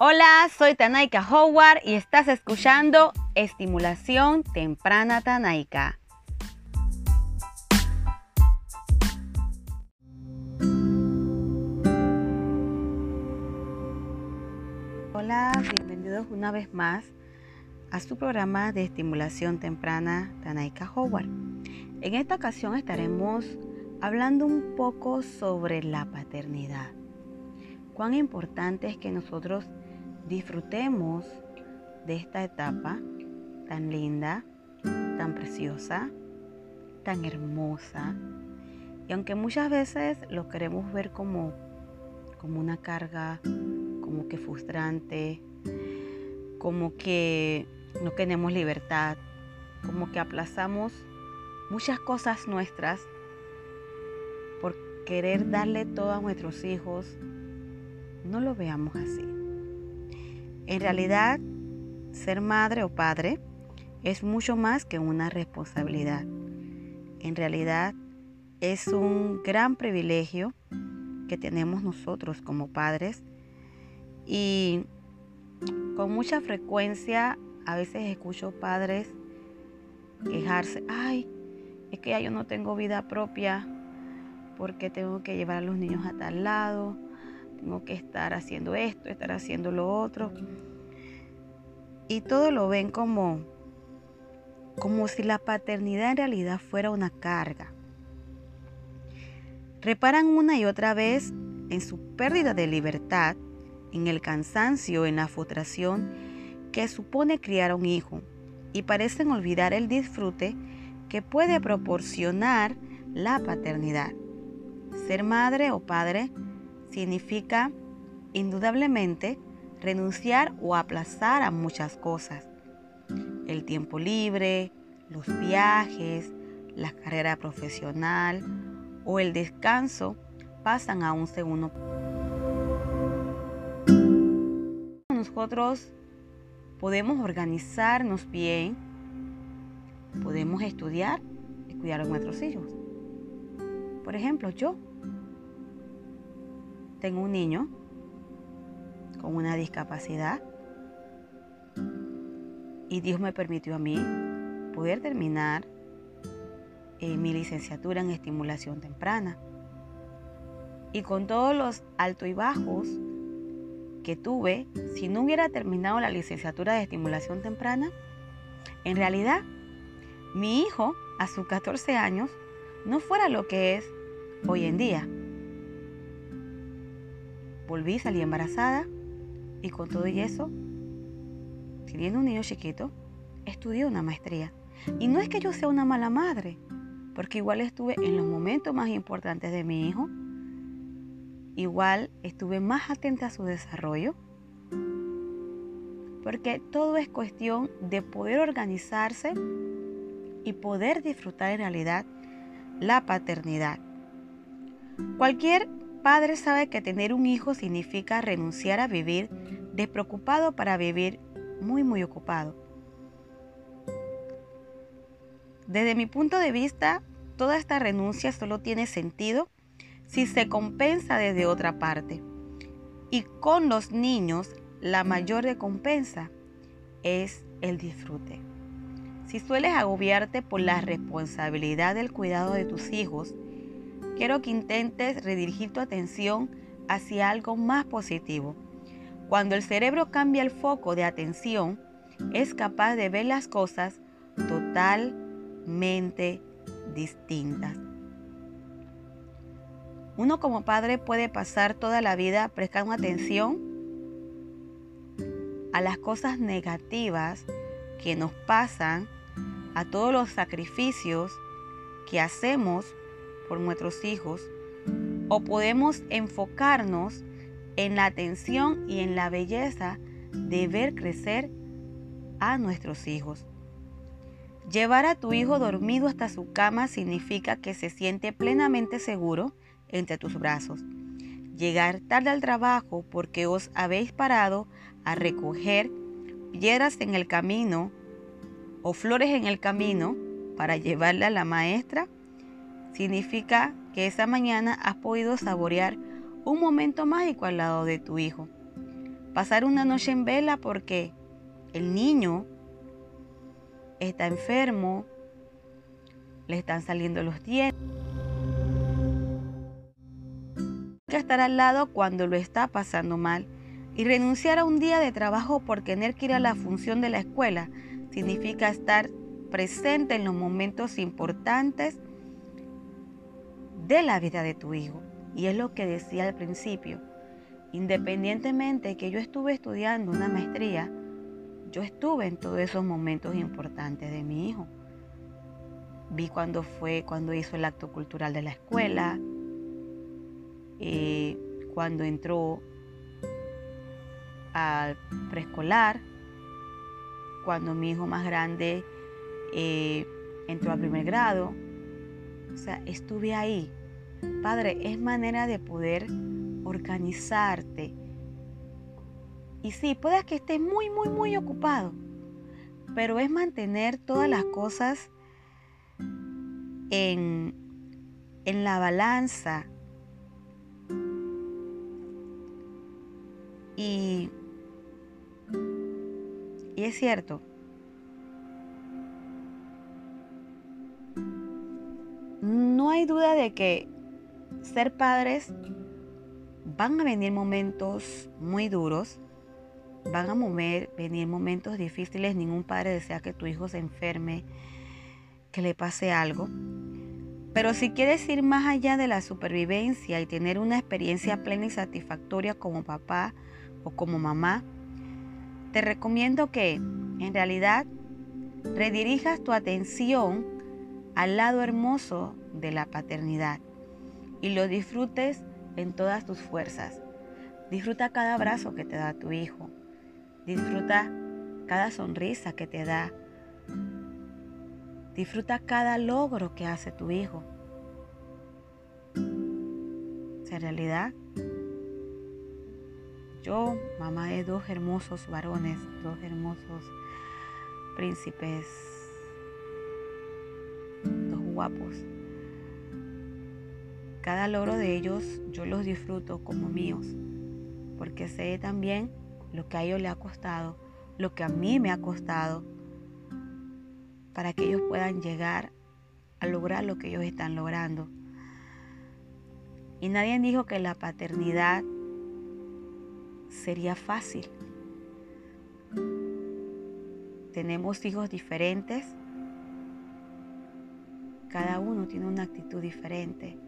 Hola, soy Tanaika Howard y estás escuchando Estimulación Temprana Tanaika. Hola, bienvenidos una vez más a su programa de estimulación temprana Tanaika Howard. En esta ocasión estaremos hablando un poco sobre la paternidad. Cuán importante es que nosotros disfrutemos de esta etapa tan linda, tan preciosa, tan hermosa. Y aunque muchas veces lo queremos ver como, como una carga, como que frustrante, como que no tenemos libertad, como que aplazamos muchas cosas nuestras por querer darle todo a nuestros hijos, no lo veamos así. En realidad, ser madre o padre es mucho más que una responsabilidad. En realidad, es un gran privilegio que tenemos nosotros como padres y con mucha frecuencia a veces escucho padres quejarse, ay, es que ya yo no tengo vida propia porque tengo que llevar a los niños a tal lado, tengo que estar haciendo esto, estar haciendo lo otro. Y todo lo ven como, como si la paternidad en realidad fuera una carga. Reparan una y otra vez en su pérdida de libertad, en el cansancio, en la frustración que supone criar a un hijo y parecen olvidar el disfrute que puede proporcionar la paternidad. Ser madre o padre significa indudablemente renunciar o aplazar a muchas cosas. El tiempo libre, los viajes, la carrera profesional o el descanso pasan a un segundo. Nosotros podemos organizarnos bien, podemos estudiar y cuidar a nuestros hijos. Por ejemplo, yo tengo un niño con una discapacidad y Dios me permitió a mí poder terminar eh, mi licenciatura en estimulación temprana. Y con todos los altos y bajos que tuve, si no hubiera terminado la licenciatura de estimulación temprana, en realidad mi hijo a sus 14 años no fuera lo que es hoy en día. Volví, salí embarazada y con todo y eso, teniendo un niño chiquito, estudié una maestría. Y no es que yo sea una mala madre, porque igual estuve en los momentos más importantes de mi hijo, igual estuve más atenta a su desarrollo, porque todo es cuestión de poder organizarse y poder disfrutar en realidad la paternidad. Cualquier padre sabe que tener un hijo significa renunciar a vivir despreocupado para vivir muy, muy ocupado. Desde mi punto de vista, toda esta renuncia solo tiene sentido si se compensa desde otra parte. Y con los niños, la mayor recompensa es el disfrute. Si sueles agobiarte por la responsabilidad del cuidado de tus hijos, quiero que intentes redirigir tu atención hacia algo más positivo. Cuando el cerebro cambia el foco de atención, es capaz de ver las cosas totalmente distintas. Uno como padre puede pasar toda la vida prestando atención a las cosas negativas que nos pasan, a todos los sacrificios que hacemos por nuestros hijos o podemos enfocarnos en la atención y en la belleza de ver crecer a nuestros hijos. Llevar a tu hijo dormido hasta su cama significa que se siente plenamente seguro entre tus brazos. Llegar tarde al trabajo porque os habéis parado a recoger piedras en el camino o flores en el camino para llevarle a la maestra significa que esa mañana has podido saborear un momento mágico al lado de tu hijo. pasar una noche en vela porque el niño está enfermo, le están saliendo los dientes. que estar al lado cuando lo está pasando mal y renunciar a un día de trabajo por tener que ir a la función de la escuela significa estar presente en los momentos importantes de la vida de tu hijo. Y es lo que decía al principio. Independientemente que yo estuve estudiando una maestría, yo estuve en todos esos momentos importantes de mi hijo. Vi cuando fue, cuando hizo el acto cultural de la escuela, eh, cuando entró al preescolar, cuando mi hijo más grande eh, entró al primer grado. O sea, estuve ahí. Padre, es manera de poder organizarte. Y sí, puede que estés muy, muy, muy ocupado, pero es mantener todas las cosas en, en la balanza. Y, y es cierto, no hay duda de que ser padres van a venir momentos muy duros, van a mover, venir momentos difíciles. Ningún padre desea que tu hijo se enferme, que le pase algo. Pero si quieres ir más allá de la supervivencia y tener una experiencia plena y satisfactoria como papá o como mamá, te recomiendo que en realidad redirijas tu atención al lado hermoso de la paternidad y lo disfrutes en todas tus fuerzas. Disfruta cada abrazo que te da tu hijo. Disfruta cada sonrisa que te da. Disfruta cada logro que hace tu hijo. En realidad, yo, mamá de dos hermosos varones, dos hermosos príncipes, dos guapos, cada logro de ellos yo los disfruto como míos, porque sé también lo que a ellos les ha costado, lo que a mí me ha costado, para que ellos puedan llegar a lograr lo que ellos están logrando. Y nadie dijo que la paternidad sería fácil. Tenemos hijos diferentes, cada uno tiene una actitud diferente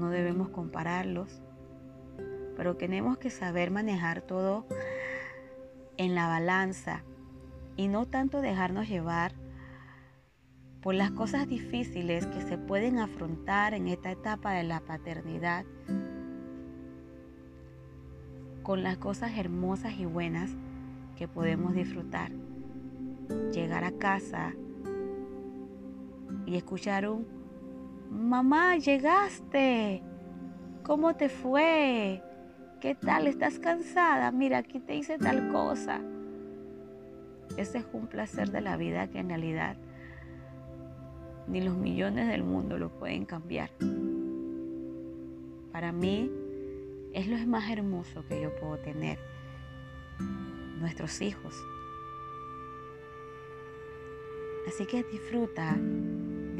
no debemos compararlos, pero tenemos que saber manejar todo en la balanza y no tanto dejarnos llevar por las cosas difíciles que se pueden afrontar en esta etapa de la paternidad, con las cosas hermosas y buenas que podemos disfrutar. Llegar a casa y escuchar un Mamá, llegaste. ¿Cómo te fue? ¿Qué tal? ¿Estás cansada? Mira, aquí te hice tal cosa. Ese es un placer de la vida que en realidad ni los millones del mundo lo pueden cambiar. Para mí es lo más hermoso que yo puedo tener. Nuestros hijos. Así que disfruta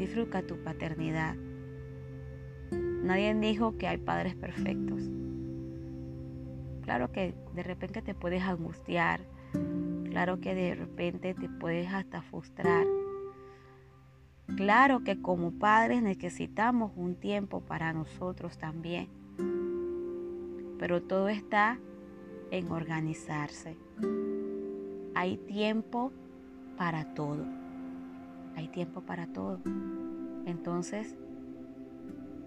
Disfruta tu paternidad. Nadie dijo que hay padres perfectos. Claro que de repente te puedes angustiar. Claro que de repente te puedes hasta frustrar. Claro que como padres necesitamos un tiempo para nosotros también. Pero todo está en organizarse. Hay tiempo para todo hay tiempo para todo. Entonces,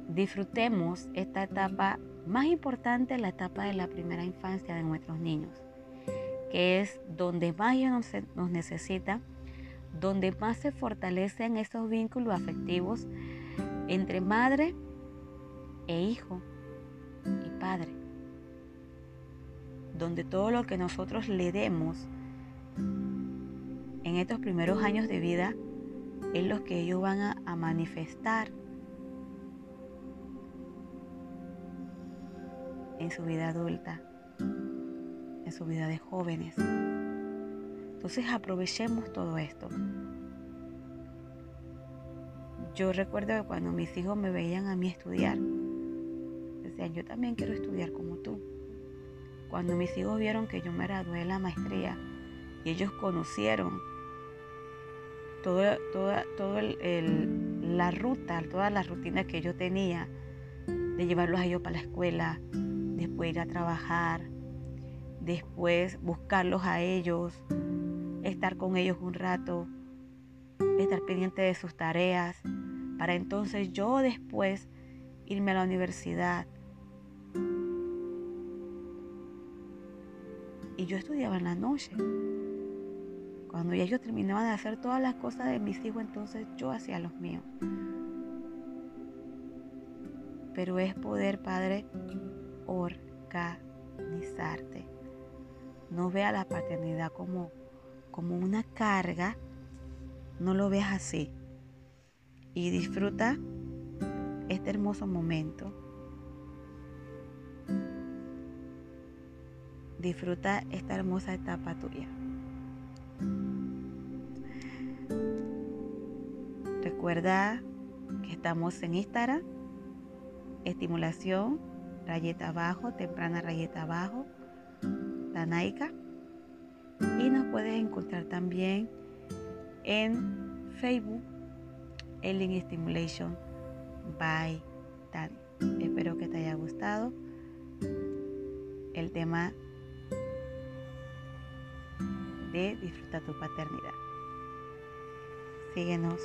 disfrutemos esta etapa más importante, la etapa de la primera infancia de nuestros niños, que es donde más ellos nos, necesitan, donde más se fortalecen esos vínculos afectivos entre madre e hijo y padre, donde todo lo que nosotros le demos en estos primeros años de vida es lo que ellos van a, manifestar en su vida adulta. en su vida de jóvenes. Entonces aprovechemos todo esto. Yo recuerdo que cuando mis hijos me veían a mí estudiar, decían, yo también quiero estudiar como tú. Cuando mis hijos vieron que yo me gradué de la maestría y ellos conocieron toda, toda, todo la ruta, todas las rutinas que yo tenía, de llevarlos a ellos para la escuela, después ir a trabajar, después buscarlos a ellos, estar con ellos un rato, estar pendiente de sus tareas, para entonces yo después irme a la universidad. Y yo estudiaba en la noche. Cuando ya yo terminaba de hacer todas las cosas de mis hijos, entonces yo hacía los míos. Pero es poder, Padre, organizarte. No vea la paternidad como, como una carga. No lo veas así. Y disfruta este hermoso momento. Disfruta esta hermosa etapa tuya. Recuerda que estamos en Instagram, estimulación, rayeta abajo, temprana rayeta abajo, Tanaika. Y nos puedes encontrar también en Facebook, Elling Stimulation by Tani. Espero que te haya gustado el tema de disfrutar tu paternidad. Síguenos.